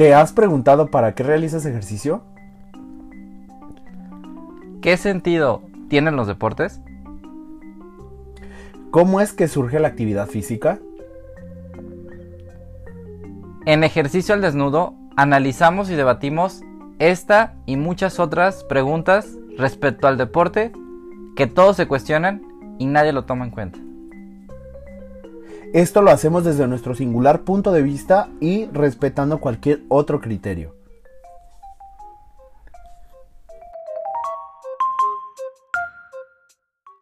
¿Te has preguntado para qué realizas ejercicio? ¿Qué sentido tienen los deportes? ¿Cómo es que surge la actividad física? En ejercicio al desnudo analizamos y debatimos esta y muchas otras preguntas respecto al deporte que todos se cuestionan y nadie lo toma en cuenta. Esto lo hacemos desde nuestro singular punto de vista y respetando cualquier otro criterio.